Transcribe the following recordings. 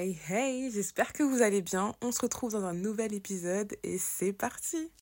Hey hey, j'espère que vous allez bien. On se retrouve dans un nouvel épisode et c'est parti.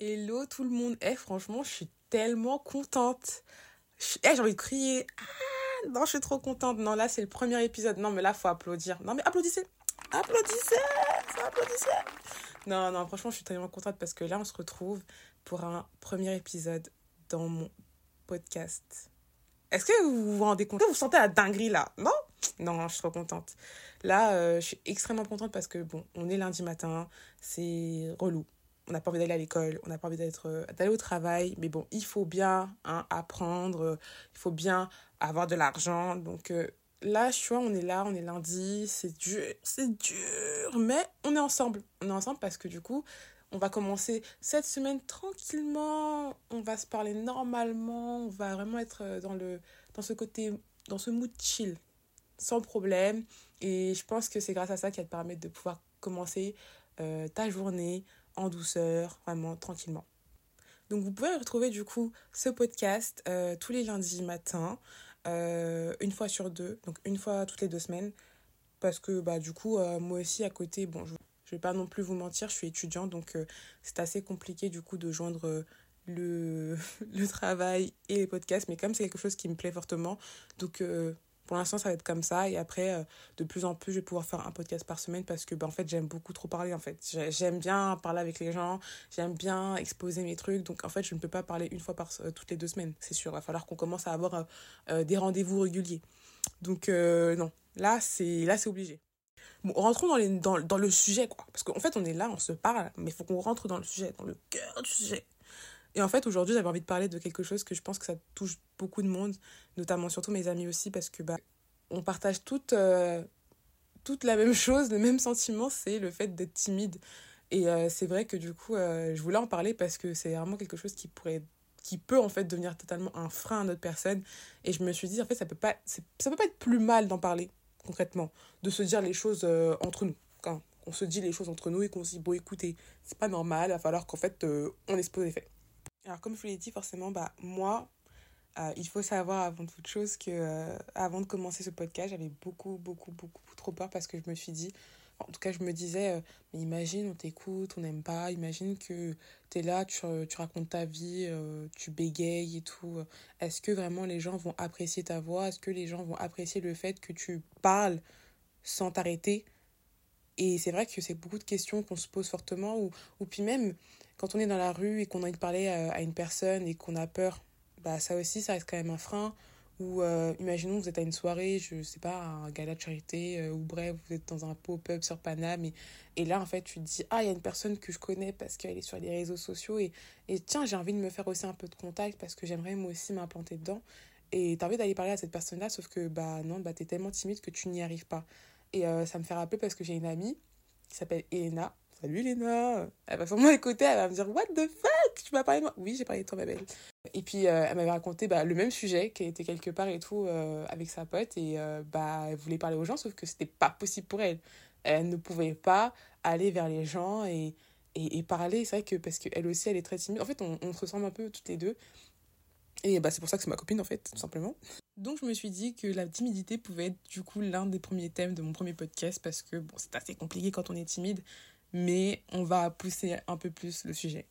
Hello tout le monde. Eh franchement, je suis tellement contente. Eh, j'ai envie de crier. Ah, non, je suis trop contente. Non, là, c'est le premier épisode. Non, mais là, faut applaudir. Non, mais applaudissez. Applaudissez. Applaudissez. Non, non, franchement, je suis tellement contente parce que là, on se retrouve pour un premier épisode dans mon podcast. Est-ce que vous vous rendez compte? Vous sentez la dinguerie là? Non? Non, je suis trop contente. Là, euh, je suis extrêmement contente parce que, bon, on est lundi matin, c'est relou on n'a pas envie d'aller à l'école, on n'a pas envie euh, d'aller au travail, mais bon, il faut bien hein, apprendre, euh, il faut bien avoir de l'argent. Donc euh, là, je vois, on est là, on est lundi, c'est dur, c'est dur, mais on est ensemble. On est ensemble parce que du coup, on va commencer cette semaine tranquillement, on va se parler normalement, on va vraiment être dans le dans ce côté dans ce mood chill sans problème et je pense que c'est grâce à ça va te permettre de pouvoir commencer ta journée en douceur, vraiment tranquillement. Donc vous pouvez retrouver du coup ce podcast euh, tous les lundis matin, euh, une fois sur deux, donc une fois toutes les deux semaines, parce que bah du coup euh, moi aussi à côté, bon je, je vais pas non plus vous mentir, je suis étudiante donc c'est assez compliqué du coup de joindre le, le travail et les podcasts, mais comme c'est quelque chose qui me plaît fortement, donc pour l'instant, ça va être comme ça. Et après, euh, de plus en plus, je vais pouvoir faire un podcast par semaine parce que, ben, en fait, j'aime beaucoup trop parler, en fait. J'aime bien parler avec les gens. J'aime bien exposer mes trucs. Donc, en fait, je ne peux pas parler une fois par euh, toutes les deux semaines. C'est sûr. Il va falloir qu'on commence à avoir euh, des rendez-vous réguliers. Donc, non. Là, c'est là c'est obligé. Bon, rentrons dans, les, dans, dans le sujet, quoi. Parce qu'en fait, on est là, on se parle, mais il faut qu'on rentre dans le sujet, dans le cœur du sujet. Et en fait, aujourd'hui, j'avais envie de parler de quelque chose que je pense que ça touche beaucoup de monde, notamment surtout mes amis aussi, parce que bah, on partage toute, euh, toute la même chose, le même sentiment, c'est le fait d'être timide. Et euh, c'est vrai que du coup, euh, je voulais en parler parce que c'est vraiment quelque chose qui pourrait qui peut en fait devenir totalement un frein à notre personne. Et je me suis dit en fait ça peut pas ça peut pas être plus mal d'en parler concrètement. De se dire les choses entre nous. Quand on se dit les choses entre nous et qu'on se dit bon écoutez c'est pas normal il va falloir qu'en fait on expose les faits alors comme je vous l'ai dit, forcément, bah, moi, euh, il faut savoir avant toute chose que euh, avant de commencer ce podcast, j'avais beaucoup, beaucoup, beaucoup trop peur parce que je me suis dit, en tout cas, je me disais, euh, mais imagine, on t'écoute, on n'aime pas, imagine que tu es là, tu, tu racontes ta vie, tu bégayes et tout. Est-ce que vraiment les gens vont apprécier ta voix? Est-ce que les gens vont apprécier le fait que tu parles sans t'arrêter? Et c'est vrai que c'est beaucoup de questions qu'on se pose fortement, ou, ou puis même quand on est dans la rue et qu'on a envie de parler à, une personne et qu'on a peur, bah ça aussi, ça reste quand même un frein. Ou euh, imaginons vous êtes à une soirée, je sais pas, un gala de charité, euh, ou bref, vous êtes dans un pop-up sur Paname, et, là en fait tu te dis, ah il y a une personne que je connais parce qu'elle est sur les réseaux sociaux, et, tiens, j'ai envie de me faire aussi un peu de contact parce que j'aimerais moi aussi m'implanter dedans. Et t'as envie d'aller parler à cette personne-là, sauf que bah non, bah t'es tellement timide que tu n'y arrives pas. Et euh, ça me fait rappeler parce que j'ai une amie qui s'appelle Elena, Salut Léna Elle va sûrement écouter, elle va me dire What the fuck? Tu m'as parlé de moi Oui, j'ai parlé de toi, ma belle. Et puis, euh, elle m'avait raconté bah, le même sujet, qu'elle était quelque part et tout, euh, avec sa pote, et euh, bah, elle voulait parler aux gens, sauf que c'était pas possible pour elle. Elle ne pouvait pas aller vers les gens et, et, parler. C'est vrai que, parce qu'elle aussi, elle est très timide. En fait, on, on se ressemble un peu toutes les deux. Et bah, c'est pour ça que c'est ma copine, en fait, tout simplement. Donc, je me suis dit que la timidité pouvait être, du coup, l'un des premiers thèmes de mon premier podcast, parce que, bon, c'est assez compliqué quand on est timide mais on va pousser un peu plus le sujet.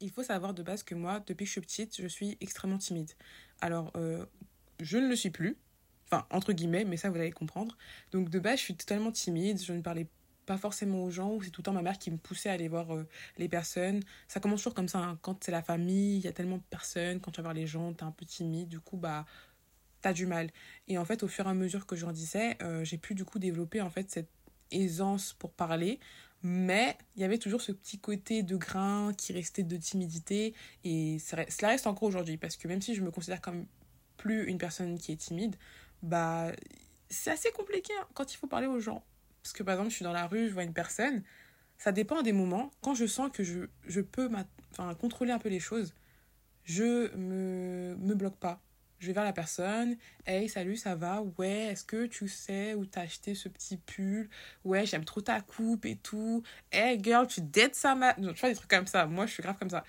Il faut savoir de base que moi, depuis que je suis petite, je suis extrêmement timide. Alors, euh, je ne le suis plus, enfin, entre guillemets, mais ça, vous allez comprendre. Donc, de base, je suis totalement timide, je ne parlais pas forcément aux gens, ou c'est tout le temps ma mère qui me poussait à aller voir euh, les personnes. Ça commence toujours comme ça, hein. quand c'est la famille, il y a tellement de personnes, quand tu vas voir les gens, t'es un peu timide, du coup, bah, t'as du mal. Et en fait, au fur et à mesure que je grandissais, euh, j'ai pu du coup développer en fait cette aisance pour parler, mais il y avait toujours ce petit côté de grain qui restait de timidité, et cela reste encore aujourd'hui, parce que même si je me considère comme plus une personne qui est timide, bah c'est assez compliqué hein, quand il faut parler aux gens. Parce que par exemple, je suis dans la rue, je vois une personne, ça dépend des moments. Quand je sens que je, je peux contrôler un peu les choses, je me, me bloque pas. Je vais vers la personne. Hey, salut, ça va? Ouais, est-ce que tu sais où t'as acheté ce petit pull? Ouais, j'aime trop ta coupe et tout. Hey, girl, tu dettes ça, ma. tu vois, des trucs comme ça. Moi, je suis grave comme ça.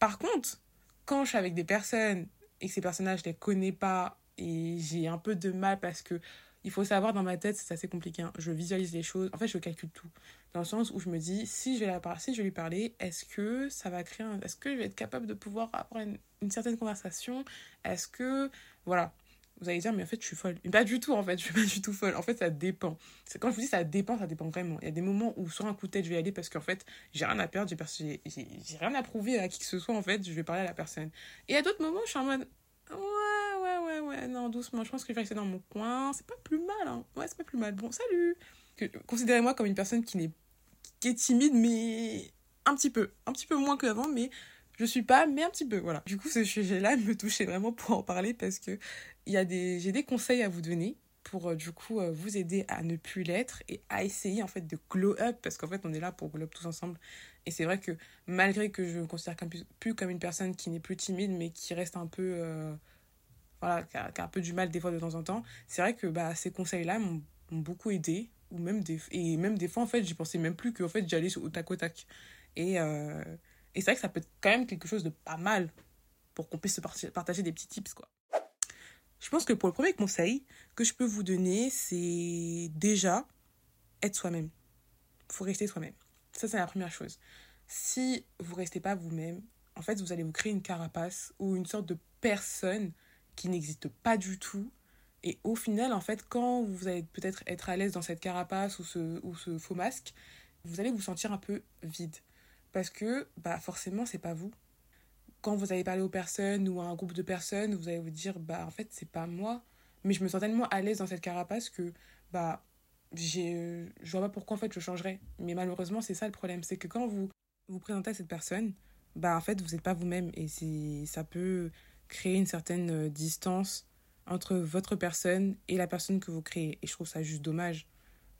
Par contre, quand je suis avec des personnes et que ces personnages, je les connais pas et j'ai un peu de mal parce que il faut savoir dans ma tête, c'est assez compliqué. Hein. Je visualise les choses. En fait, je calcule tout. Dans le sens où je me dis, si je vais, la, si je vais lui parler, est-ce que ça va créer un... Est-ce que je vais être capable de pouvoir avoir une, certaine conversation? Est-ce que. Voilà. Vous allez dire, mais en fait, je suis folle. pas du tout, en fait. Je suis pas du tout folle. En fait, ça dépend. Quand je vous dis ça dépend, ça dépend vraiment. Il y a des moments où, sur un coup de tête, je vais y aller parce qu'en fait, j'ai rien à perdre, j'ai, rien à prouver à qui que ce soit, en fait. Je vais parler à la personne. Et à d'autres moments, je suis en mode, ouais, ouais, ouais, ouais, non, doucement. Je pense que je vais rester dans mon coin. C'est pas plus mal, hein. Ouais, c'est pas plus mal. Bon, salut. Considérez-moi comme une personne qui n'est qui est timide, mais un petit peu. Un petit peu moins qu'avant, mais je suis pas, mais un petit peu, voilà. Du coup, ce sujet-là me touchait vraiment pour en parler parce que y a des, j'ai des conseils à vous donner pour euh, du coup euh, vous aider à ne plus l'être et à essayer en fait de glow up parce qu'en fait on est là pour glow up tous ensemble et c'est vrai que malgré que je me considère comme, plus comme une personne qui n'est plus timide mais qui reste un peu euh, voilà qui a, un peu du mal des fois de temps en temps c'est vrai que bah ces conseils là m'ont beaucoup aidé ou même des et même des fois en fait j'y pensais même plus qu'en fait j'allais au tac au tac. Et euh, et c'est vrai que ça peut être quand même quelque chose de pas mal pour qu'on puisse se partager des petits tips quoi. Je pense que pour le premier conseil que je peux vous donner c'est déjà être soi-même. Faut rester soi-même. Ça c'est la première chose. Si vous restez pas vous-même en fait vous allez vous créer une carapace ou une sorte de personne qui n'existe pas du tout et au final, en fait, quand vous allez peut-être être à l'aise dans cette carapace ou ce, ou ce faux masque, vous allez vous sentir un peu vide. Parce que, bah, forcément, c'est pas vous. Quand vous allez parler aux personnes ou à un groupe de personnes, vous allez vous dire, bah, en fait, c'est pas moi. Mais je me sens tellement à l'aise dans cette carapace que, bah, j'ai, je vois pas pourquoi, en fait, je changerais. Mais malheureusement, c'est ça le problème. C'est que quand vous vous présentez à cette personne, bah, en fait, vous n'êtes pas vous-même. Et ça peut créer une certaine euh, distance entre votre personne et la personne que vous créez. Et je trouve ça juste dommage.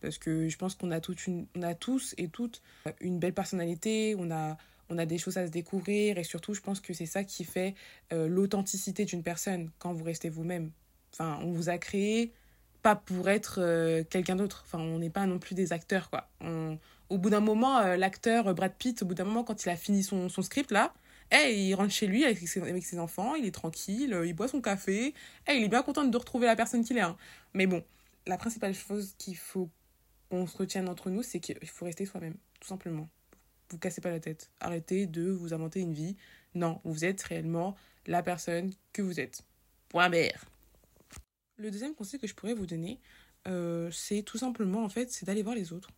Parce que je pense qu'on a, toute on a tous et toutes une belle personnalité, on a, on a des choses à se découvrir. Et surtout, je pense que c'est ça qui fait euh, l'authenticité d'une personne quand vous restez vous-même. Enfin, on vous a créé pas pour être euh, quelqu'un d'autre. Enfin, on n'est pas non plus des acteurs, quoi. au bout d'un moment, euh, l'acteur Brad Pitt, au bout d'un moment, quand il a fini son, son script, là, Hey, il rentre chez lui avec ses, enfants, il est tranquille, euh, il boit son café. Hey, il est bien content de retrouver la personne qu'il est. Hein. Mais bon, la principale chose qu'il faut qu'on se retienne entre nous, c'est qu'il faut rester soi-même, tout simplement. Vous cassez pas la tête. Arrêtez de vous inventer une vie. Non, vous êtes réellement la personne que vous êtes. Point barre. Le deuxième conseil que je pourrais vous donner, euh, c'est tout simplement, en fait, c'est d'aller voir les autres.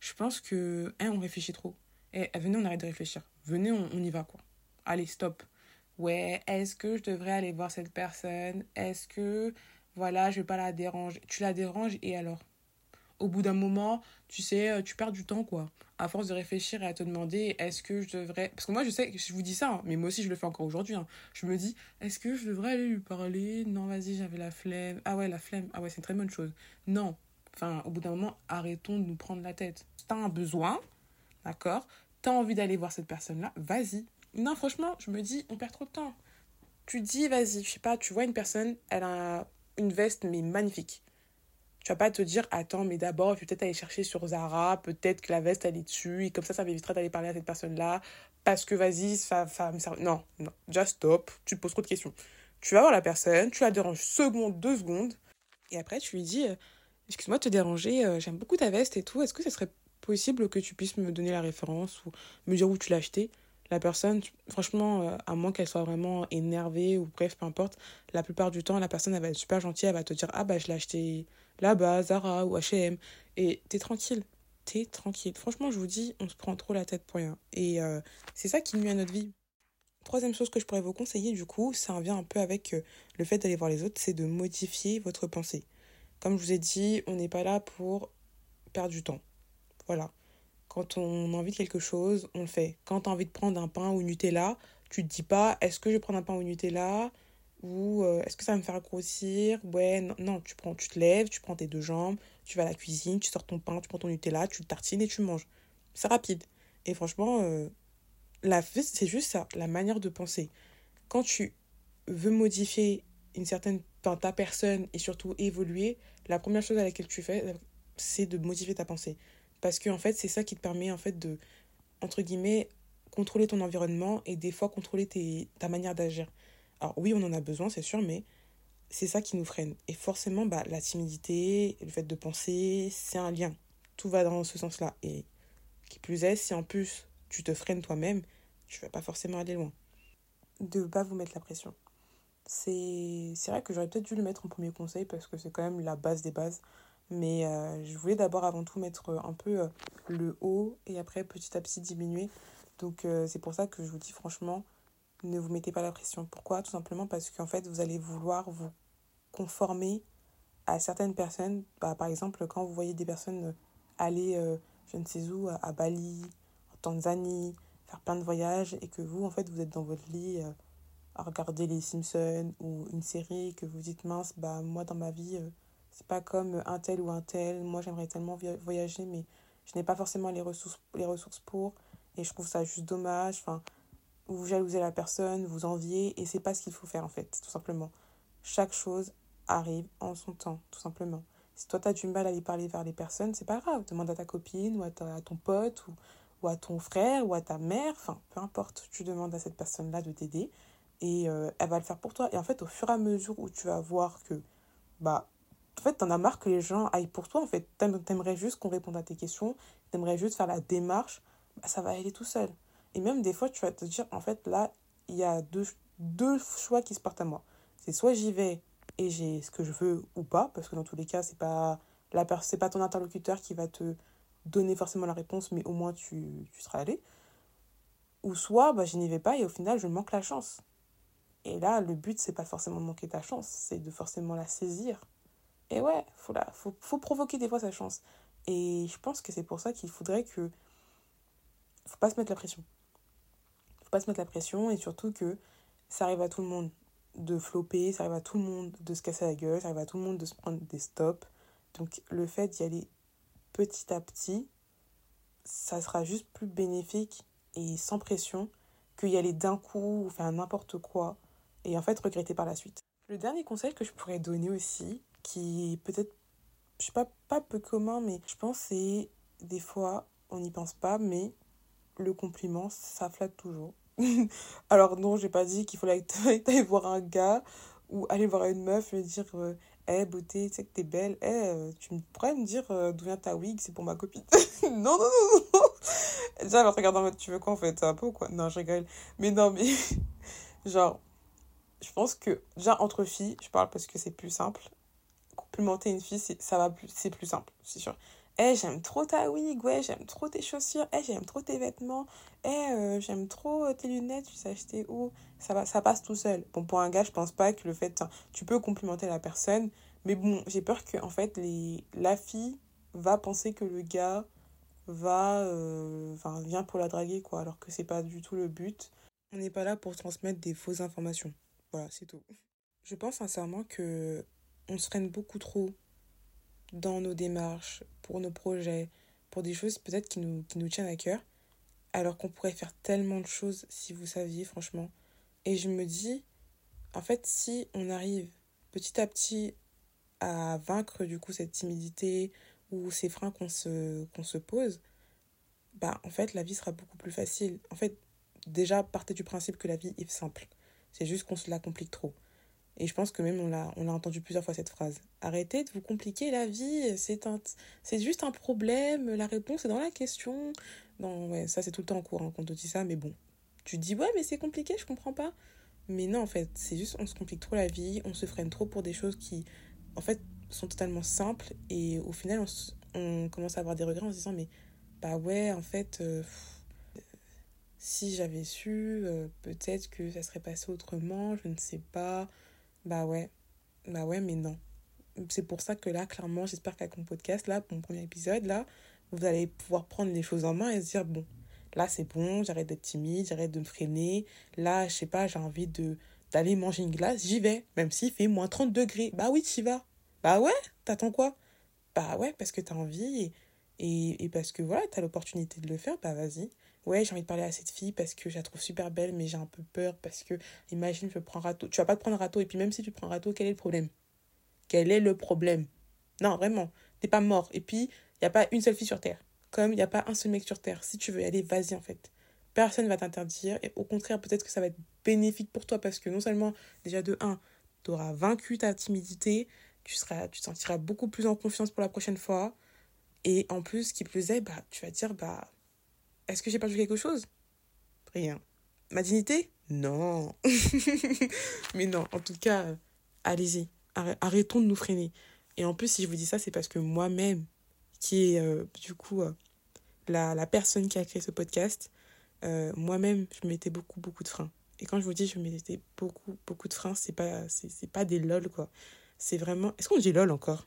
Je pense que, hein, on réfléchit trop. Eh, venez, on arrête de réfléchir. Venez, on y va, quoi allez, stop. Ouais, est-ce que je devrais aller voir cette personne? Est-ce que, voilà, je vais pas la déranger? Tu la déranges et alors? Au bout d'un moment, tu sais, euh, tu perds du temps, quoi. À force de réfléchir et à te demander, est-ce que je devrais... Parce que moi, je sais que je vous dis ça, hein, mais moi aussi, je le fais encore aujourd'hui. Hein. Je me dis, est-ce que je devrais aller lui parler? Non, vas-y, j'avais la flemme. Ah ouais, la flemme. Ah ouais, c'est une très bonne chose. Non. Enfin, au bout d'un moment, arrêtons de nous prendre la tête. T'as un besoin, d'accord? T'as envie d'aller voir cette personne-là, vas-y non, franchement, je me dis, on perd trop de temps. Tu dis, vas-y, je sais pas, tu vois une personne, elle a une veste, mais magnifique. Tu vas pas te dire, attends, mais d'abord, je vais peut-être aller chercher sur Zara, peut-être que la veste, elle est dessus, et comme ça, ça m'évitera d'aller parler à cette personne-là, parce que vas-y, ça me servir. Non, non, just stop, tu te poses trop de questions. Tu vas voir la personne, tu la déranges seconde, deux secondes, et après, tu lui dis, euh, excuse-moi de te déranger, euh, j'aime beaucoup ta veste et tout, est-ce que ce serait possible que tu puisses me donner la référence ou me dire où tu l'as acheté la personne, franchement, euh, à moins qu'elle soit vraiment énervée ou bref, peu importe, la plupart du temps, la personne, elle va être super gentille, elle va te dire Ah bah je l'ai acheté là-bas, Zara ou HM. Et t'es tranquille, t'es tranquille. Franchement, je vous dis, on se prend trop la tête pour rien. Et euh, c'est ça qui nuit à notre vie. Troisième chose que je pourrais vous conseiller, du coup, ça revient un peu avec euh, le fait d'aller voir les autres, c'est de modifier votre pensée. Comme je vous ai dit, on n'est pas là pour perdre du temps. Voilà. Quand on a envie de quelque chose, on le fait. Quand tu as envie de prendre un pain ou Nutella, tu te dis pas est-ce que je vais prendre un pain ou Nutella ou euh, est-ce que ça va me faire grossir? Ouais, non, tu prends tu te lèves, tu prends tes deux jambes, tu vas à la cuisine, tu sors ton pain, tu prends ton Nutella, tu le tartines et tu manges. C'est rapide. Et franchement, euh, la c'est juste ça, la manière de penser. Quand tu veux modifier une certaine ta personne et surtout évoluer, la première chose à laquelle tu fais, c'est de motiver ta pensée. Parce que en fait, c'est ça qui te permet en fait de, entre guillemets, contrôler ton environnement et des fois contrôler tes, ta manière d'agir. Alors oui, on en a besoin, c'est sûr, mais c'est ça qui nous freine. Et forcément, bah, la timidité, le fait de penser, c'est un lien. Tout va dans ce sens-là. Et qui plus est, si en plus tu te freines toi-même, tu vas pas forcément aller loin. De pas vous mettre la pression. C'est vrai que j'aurais peut-être dû le mettre en premier conseil parce que c'est quand même la base des bases. Mais euh, je voulais d'abord avant tout mettre un peu euh, le haut et après petit à petit diminuer. Donc euh, c'est pour ça que je vous dis franchement, ne vous mettez pas la pression. Pourquoi? Tout simplement parce qu'en fait, vous allez vouloir vous conformer à certaines personnes. Bah, par exemple, quand vous voyez des personnes aller, je ne sais où, à Bali, en Tanzanie, faire plein de voyages, et que vous, en fait, vous êtes dans votre lit à regarder les Simpsons ou une série, que vous dites mince, bah moi dans ma vie, c'est pas comme un tel ou un tel. Moi, j'aimerais tellement voyager, mais je n'ai pas forcément les ressources, les ressources pour. Et je trouve ça juste dommage. Enfin, vous jalousez la personne, vous enviez, et c'est pas ce qu'il faut faire en fait, tout simplement. Chaque chose arrive en son temps, tout simplement. Si toi, tu as du mal à aller parler vers les personnes, c'est pas grave. Demande à ta copine ou à ton pote ou, ou, à ton frère ou à ta mère. Enfin, peu importe, tu demandes à cette personne-là de t'aider et euh, elle va le faire pour toi. Et en fait, au fur et à mesure où tu vas voir que, bah, en fait, t'en as marre que les gens aillent pour toi. En fait, t'aimerais juste qu'on réponde à tes questions, t'aimerais juste faire la démarche, bah, ça va aller tout seul. Et même des fois, tu vas te dire, en fait, là, il y a deux, choix qui se portent à moi. C'est soit j'y vais et j'ai ce que je veux ou pas, parce que dans tous les cas, c'est pas, la c'est pas ton interlocuteur qui va te donner forcément la réponse, mais au moins tu, tu seras allé. Ou soit, bah, je n'y vais pas et au final, je manque la chance. Et là, le but, c'est pas forcément de manquer ta chance, c'est de forcément la saisir. Et ouais, faut, la, faut, faut provoquer des fois sa chance. Et je pense que c'est pour ça qu'il faudrait que. Faut pas se mettre la pression. Faut pas se mettre la pression et surtout que ça arrive à tout le monde de flopper, ça arrive à tout le monde de se casser la gueule, ça arrive à tout le monde de se prendre des stops. Donc le fait d'y aller petit à petit, ça sera juste plus bénéfique et sans pression que aller d'un coup ou faire n'importe quoi et en fait regretter par la suite. Le dernier conseil que je pourrais donner aussi, qui peut-être, je sais pas, pas peu commun, mais je pense c'est des fois, on n'y pense pas, mais le compliment, ça flatte toujours. Alors non, j'ai pas dit qu'il fallait aller voir un gars ou aller voir une meuf et dire euh, Eh beauté, tu sais que t'es belle, eh euh, tu pourrais me dire euh, d'où vient ta wig, c'est pour ma copine. non, non, non, non. Déjà, elle va te regarder en mode Tu veux quoi en fait? Un peu ou quoi Non, je rigole. Mais non, mais genre, je pense que déjà entre filles, je parle parce que c'est plus simple. Complimenter une fille, ça va c'est plus simple, c'est sûr. Eh, j'aime trop ta wig, ouais, j'aime trop tes chaussures, eh, j'aime trop tes vêtements, eh, euh, j'aime trop tes lunettes, tu sais acheter où ça, va, ça passe tout seul. Bon, pour un gars, je pense pas que le fait. Tu peux complimenter la personne, mais bon, j'ai peur que, en fait, les, la fille va penser que le gars va. Euh, enfin, vient pour la draguer, quoi, alors que c'est pas du tout le but. On n'est pas là pour transmettre des fausses informations. Voilà, c'est tout. Je pense sincèrement que on se freine beaucoup trop dans nos démarches, pour nos projets, pour des choses peut-être qui nous, qui nous tiennent à cœur, alors qu'on pourrait faire tellement de choses si vous saviez, franchement. Et je me dis, en fait, si on arrive petit à petit à vaincre du coup cette timidité ou ces freins qu'on se, se pose, bah en fait la vie sera beaucoup plus facile. En fait, déjà partez du principe que la vie est simple. C'est juste qu'on se la complique trop. Et je pense que même on l'a, on l'a entendu plusieurs fois cette phrase. Arrêtez de vous compliquer la vie, c'est, un, c'est juste un problème, la réponse est dans la question. Non, ouais, ça c'est tout le temps en cours hein, quand on te dit ça, mais bon. Tu dis, ouais, mais c'est compliqué, je comprends pas. Mais non, en fait, c'est juste on se complique trop la vie, on se freine trop pour des choses qui, en fait, sont totalement simples. Et au final, on, on commence à avoir des regrets en se disant, mais bah ouais, en fait, euh, si j'avais su, euh, peut-être que ça serait passé autrement, je ne sais pas. Bah ouais, bah ouais, mais non. C'est pour ça que là, clairement, j'espère qu'avec mon podcast, là, mon premier épisode, là, vous allez pouvoir prendre les choses en main et se dire, bon, là, c'est bon, j'arrête d'être timide, j'arrête de me freiner. Là, je sais pas, j'ai envie de d'aller manger une glace, j'y vais, même s'il fait moins 30 degrés. Bah oui, tu y vas. Bah ouais, t'attends quoi? Bah ouais, parce que t'as envie et, et, et parce que voilà, t'as l'opportunité de le faire, bah vas-y. Ouais, j'ai envie de parler à cette fille parce que je la trouve super belle, mais j'ai un peu peur parce que, imagine, je prends râteau. Tu vas pas te prendre râteau, et puis même si tu prends râteau, quel est le problème? Quel est le problème? Non, vraiment, t'es pas mort. Et puis, il n'y a pas une seule fille sur Terre. Comme il n'y a pas un seul mec sur Terre. Si tu veux y aller, vas-y en fait. Personne va t'interdire. Et au contraire, peut-être que ça va être bénéfique pour toi parce que non seulement, déjà de 1, tu auras vaincu ta timidité, tu, seras, tu sentiras beaucoup plus en confiance pour la prochaine fois. Et en plus, qui plus est, bah, tu vas dire, bah, est-ce que j'ai perdu quelque chose? Rien. Ma dignité? Non. Mais non, en tout cas, euh, allez-y. Arrêtons de nous freiner. Et en plus, si je vous dis ça, c'est parce que moi-même, qui est euh, du coup euh, la, la, personne qui a créé ce podcast, moi-même, je mettais beaucoup, beaucoup de freins. Et quand je vous dis je mettais beaucoup, beaucoup de freins, c'est pas, pas des lol, quoi. C'est vraiment... Est-ce qu'on dit lol encore?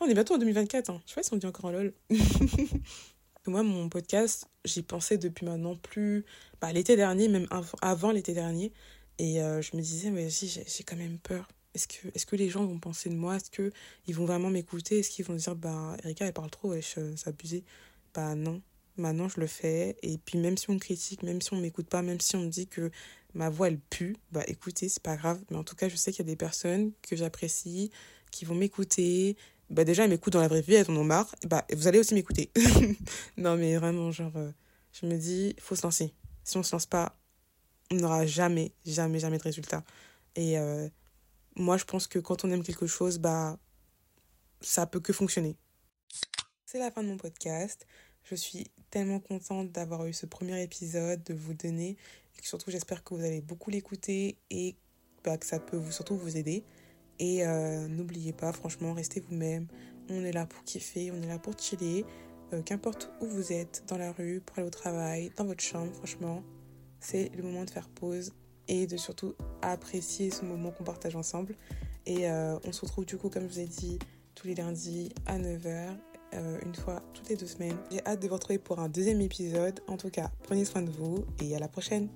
On est bientôt en 2024, hein. Je sais pas si on dit encore lol. Moi, mon podcast, j'y pensais depuis maintenant plus. Bah, l'été dernier, même avant l'été dernier. Et euh, je me disais, mais si, j'ai quand même peur. Est-ce que, les gens vont penser de moi? Est-ce qu'ils vont vraiment m'écouter? Est-ce qu'ils vont dire, bah, Erika, elle parle trop, wesh, euh, abusé? Bah, non. Maintenant, je le fais. Et puis, même si on critique, même si on m'écoute pas, même si on me dit que ma voix, elle pue, bah, écoutez, c'est pas grave. Mais en tout cas, je sais qu'il y a des personnes que j'apprécie, qui vont m'écouter, bah déjà, elle m'écoute dans la vraie vie, elles en ont marre, bah vous allez aussi m'écouter. non, mais vraiment, genre, euh, je me dis, il faut se lancer. Si on se lance pas, on n'aura jamais, jamais, jamais de résultat. Et euh, moi, je pense que quand on aime quelque chose, bah, ça peut que fonctionner. C'est la fin de mon podcast. Je suis tellement contente d'avoir eu ce premier épisode, de vous donner. Et surtout, j'espère que vous allez beaucoup l'écouter et bah, que ça peut vous, surtout vous aider. Et euh, n'oubliez pas, franchement, restez vous-même. On est là pour kiffer, on est là pour chiller. Euh, qu'importe où vous êtes, dans la rue, pour aller au travail, dans votre chambre, franchement, c'est le moment de faire pause et de surtout apprécier ce moment qu'on partage ensemble. Et euh, on se retrouve du coup, comme je vous ai dit, tous les lundis à 9h, une fois toutes les deux semaines. J'ai hâte de vous retrouver pour un deuxième épisode. En tout cas, prenez soin de vous et à la prochaine.